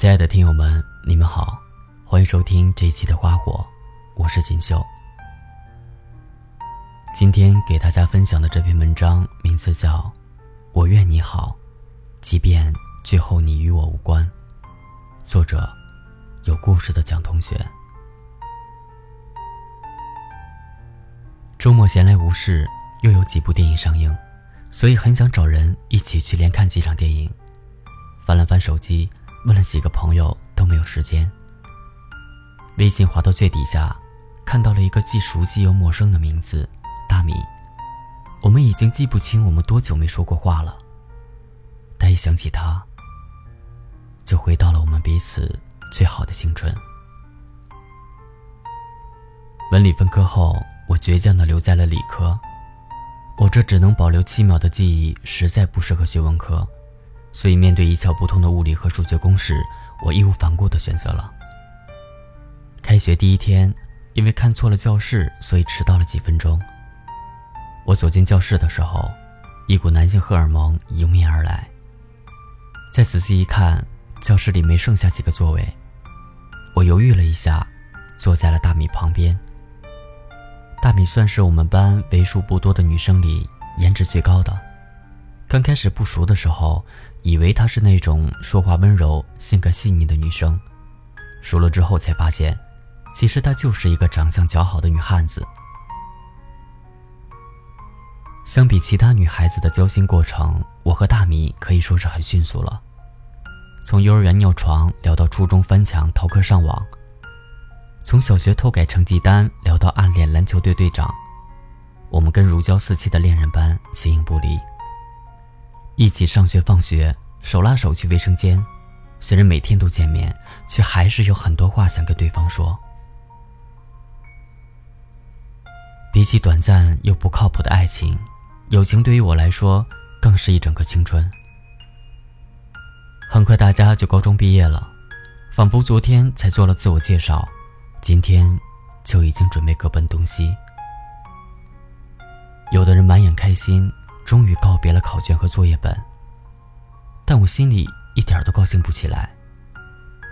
亲爱的听友们，你们好，欢迎收听这一期的花火，我是锦绣。今天给大家分享的这篇文章名字叫《我愿你好，即便最后你与我无关》，作者有故事的蒋同学。周末闲来无事，又有几部电影上映，所以很想找人一起去连看几场电影。翻了翻手机。问了几个朋友都没有时间。微信滑到最底下，看到了一个既熟悉又陌生的名字——大米。我们已经记不清我们多久没说过话了，但一想起他，就回到了我们彼此最好的青春。文理分科后，我倔强地留在了理科。我这只能保留七秒的记忆，实在不适合学文科。所以，面对一窍不通的物理和数学公式，我义无反顾地选择了。开学第一天，因为看错了教室，所以迟到了几分钟。我走进教室的时候，一股男性荷尔蒙迎面而来。再仔细一看，教室里没剩下几个座位。我犹豫了一下，坐在了大米旁边。大米算是我们班为数不多的女生里颜值最高的。刚开始不熟的时候。以为她是那种说话温柔、性格细腻的女生，熟了之后才发现，其实她就是一个长相姣好的女汉子。相比其他女孩子的交心过程，我和大米可以说是很迅速了。从幼儿园尿床聊到初中翻墙逃课上网，从小学偷改成绩单聊到暗恋篮球队队长，我们跟如胶似漆的恋人般形影不离。一起上学放学，手拉手去卫生间。虽然每天都见面，却还是有很多话想跟对方说。比起短暂又不靠谱的爱情，友情对于我来说更是一整个青春。很快大家就高中毕业了，仿佛昨天才做了自我介绍，今天就已经准备各奔东西。有的人满眼开心。终于告别了考卷和作业本，但我心里一点都高兴不起来，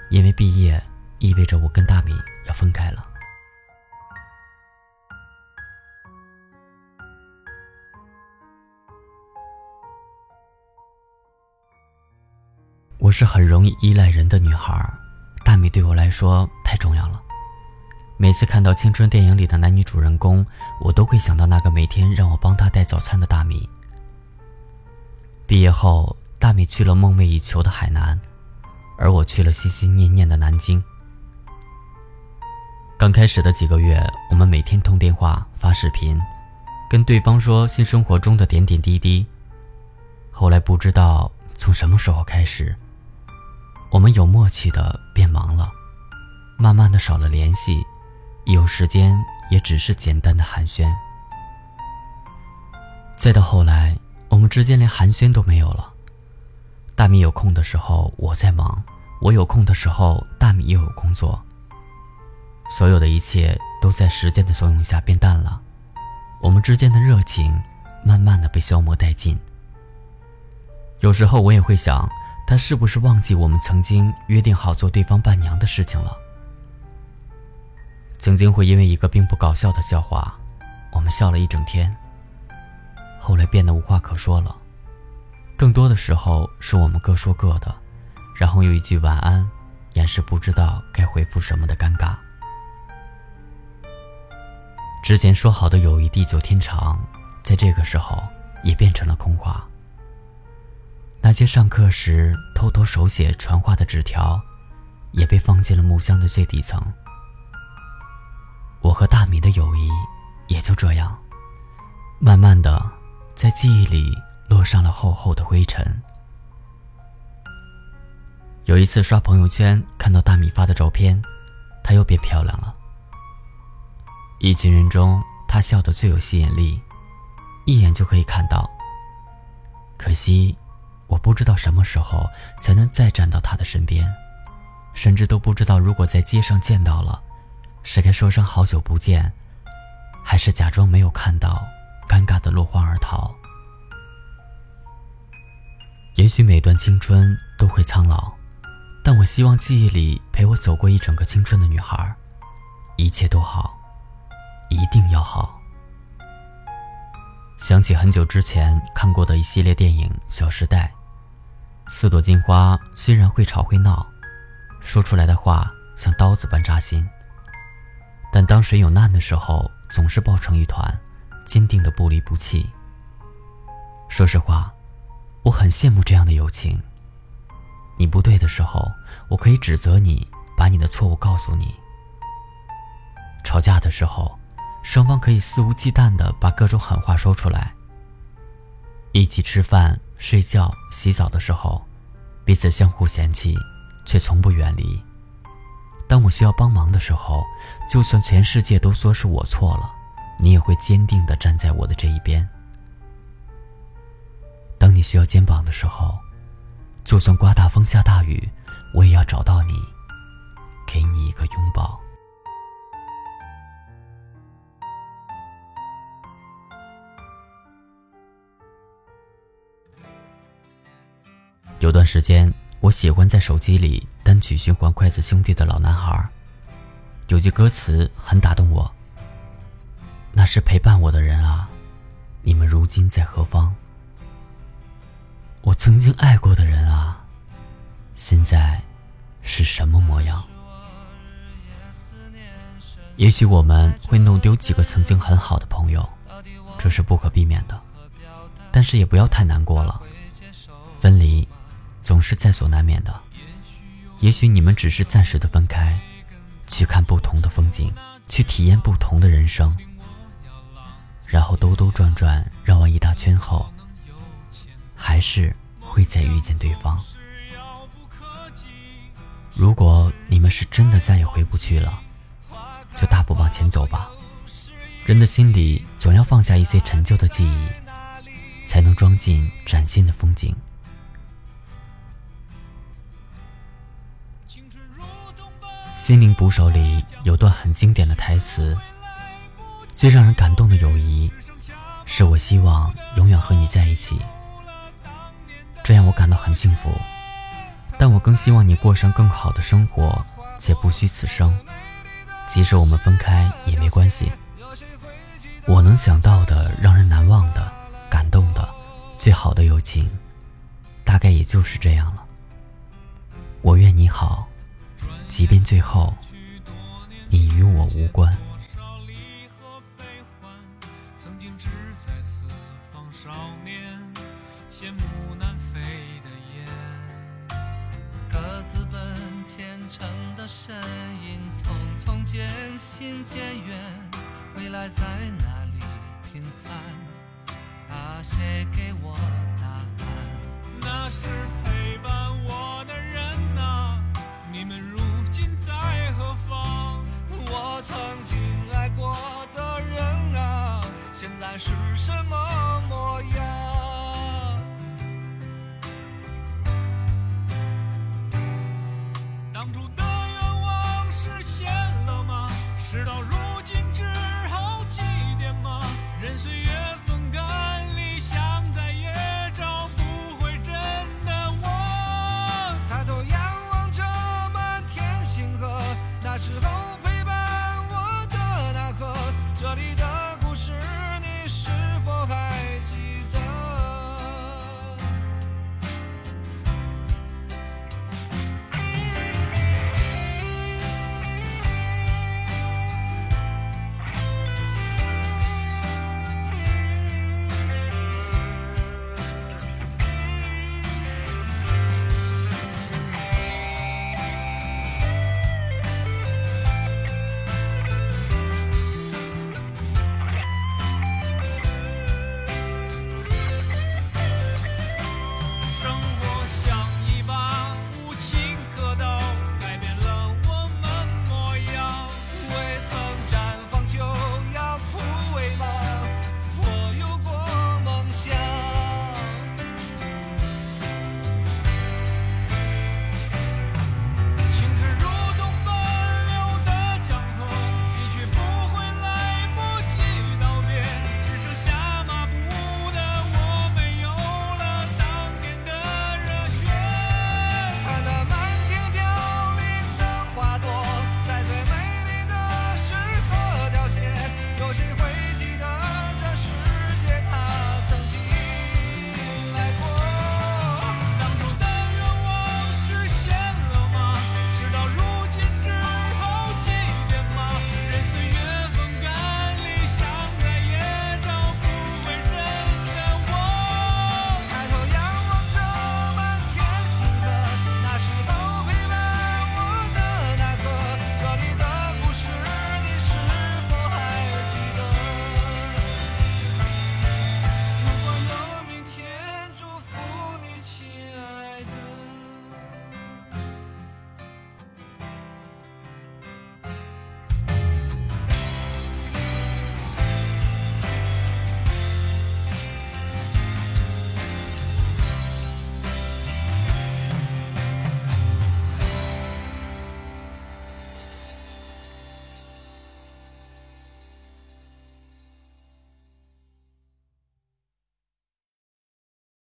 因为毕业意味着我跟大米要分开了。我是很容易依赖人的女孩，大米对我来说太重要了。每次看到青春电影里的男女主人公，我都会想到那个每天让我帮他带早餐的大米。毕业后，大米去了梦寐以求的海南，而我去了心心念念的南京。刚开始的几个月，我们每天通电话、发视频，跟对方说新生活中的点点滴滴。后来不知道从什么时候开始，我们有默契的变忙了，慢慢的少了联系，有时间也只是简单的寒暄。再到后来。之间连寒暄都没有了。大米有空的时候我在忙，我有空的时候大米又有工作。所有的一切都在时间的怂恿下变淡了，我们之间的热情慢慢的被消磨殆尽。有时候我也会想，他是不是忘记我们曾经约定好做对方伴娘的事情了？曾经会因为一个并不搞笑的笑话，我们笑了一整天。后来变得无话可说了，更多的时候是我们各说各的，然后用一句晚安，掩饰不知道该回复什么的尴尬。之前说好的友谊地久天长，在这个时候也变成了空话。那些上课时偷偷手写传话的纸条，也被放进了木箱的最底层。我和大米的友谊也就这样，慢慢的。在记忆里落上了厚厚的灰尘。有一次刷朋友圈，看到大米发的照片，她又变漂亮了。一群人中，她笑得最有吸引力，一眼就可以看到。可惜，我不知道什么时候才能再站到她的身边，甚至都不知道如果在街上见到了，是该说声好久不见，还是假装没有看到。尴尬的落荒而逃。也许每段青春都会苍老，但我希望记忆里陪我走过一整个青春的女孩，一切都好，一定要好。想起很久之前看过的一系列电影《小时代》，四朵金花虽然会吵会闹，说出来的话像刀子般扎心，但当谁有难的时候，总是抱成一团，坚定的不离不弃。说实话，我很羡慕这样的友情。你不对的时候，我可以指责你，把你的错误告诉你。吵架的时候。双方可以肆无忌惮地把各种狠话说出来。一起吃饭、睡觉、洗澡的时候，彼此相互嫌弃，却从不远离。当我需要帮忙的时候，就算全世界都说是我错了，你也会坚定的站在我的这一边。当你需要肩膀的时候，就算刮大风下大雨，我也要找到你，给你一个拥抱。有段时间，我喜欢在手机里单曲循环《筷子兄弟》的老男孩。有句歌词很打动我：“那是陪伴我的人啊，你们如今在何方？我曾经爱过的人啊，现在是什么模样？”也许我们会弄丢几个曾经很好的朋友，这是不可避免的，但是也不要太难过了。分离。总是在所难免的。也许你们只是暂时的分开，去看不同的风景，去体验不同的人生，然后兜兜转转绕完一大圈后，还是会再遇见对方。如果你们是真的再也回不去了，就大步往前走吧。人的心里总要放下一些陈旧的记忆，才能装进崭新的风景。心灵捕手里有段很经典的台词：“最让人感动的友谊，是我希望永远和你在一起，这样我感到很幸福。但我更希望你过上更好的生活，且不虚此生。即使我们分开也没关系。我能想到的让人难忘的、感动的、最好的友情，大概也就是这样了。我愿你好。”即便最后，你与我无关。身影，匆匆渐行渐远。未来在哪里？平凡，啊，谁给我答案？那是陪伴我的人啊，你们如今。在何方？我曾经爱过的人啊，现在是什么模样？